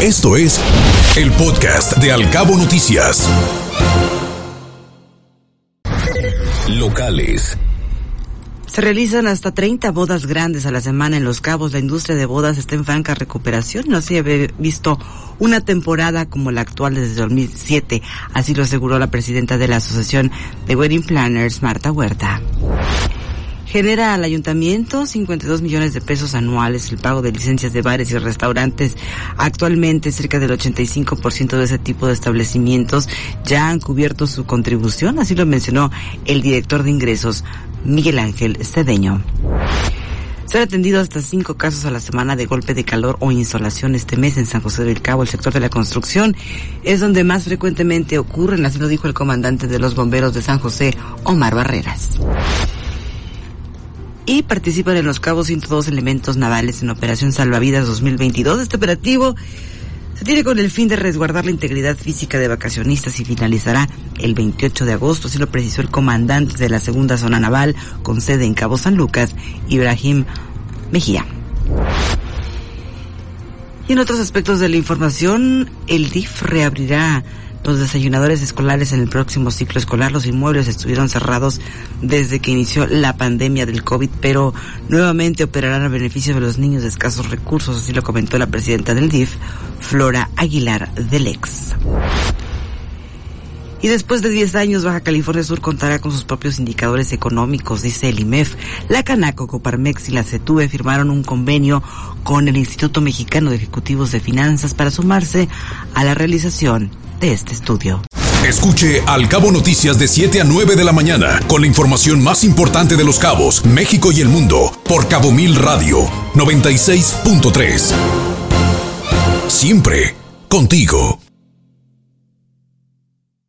Esto es el podcast de Alcabo Noticias. Locales. Se realizan hasta 30 bodas grandes a la semana en Los Cabos. La industria de bodas está en franca recuperación. No se había visto una temporada como la actual desde 2007. Así lo aseguró la presidenta de la Asociación de Wedding Planners, Marta Huerta genera al ayuntamiento 52 millones de pesos anuales el pago de licencias de bares y restaurantes. Actualmente cerca del 85% de ese tipo de establecimientos ya han cubierto su contribución, así lo mencionó el director de ingresos, Miguel Ángel Cedeño. Se han atendido hasta cinco casos a la semana de golpe de calor o insolación este mes en San José del Cabo. El sector de la construcción es donde más frecuentemente ocurren, así lo dijo el comandante de los bomberos de San José, Omar Barreras y participan en los cabos 102 elementos navales en Operación Salvavidas 2022. Este operativo se tiene con el fin de resguardar la integridad física de vacacionistas y finalizará el 28 de agosto, así lo precisó el comandante de la segunda zona naval con sede en Cabo San Lucas, Ibrahim Mejía. Y en otros aspectos de la información, el DIF reabrirá los desayunadores escolares en el próximo ciclo escolar. Los inmuebles estuvieron cerrados desde que inició la pandemia del COVID, pero nuevamente operarán a beneficio de los niños de escasos recursos, así lo comentó la presidenta del DIF, Flora Aguilar del Ex. Y después de 10 años, Baja California Sur contará con sus propios indicadores económicos, dice el IMEF. La Canaco, Coparmex y la CETUE firmaron un convenio con el Instituto Mexicano de Ejecutivos de Finanzas para sumarse a la realización de este estudio. Escuche Al Cabo Noticias de 7 a 9 de la mañana con la información más importante de los cabos, México y el mundo por Cabo Mil Radio 96.3. Siempre contigo.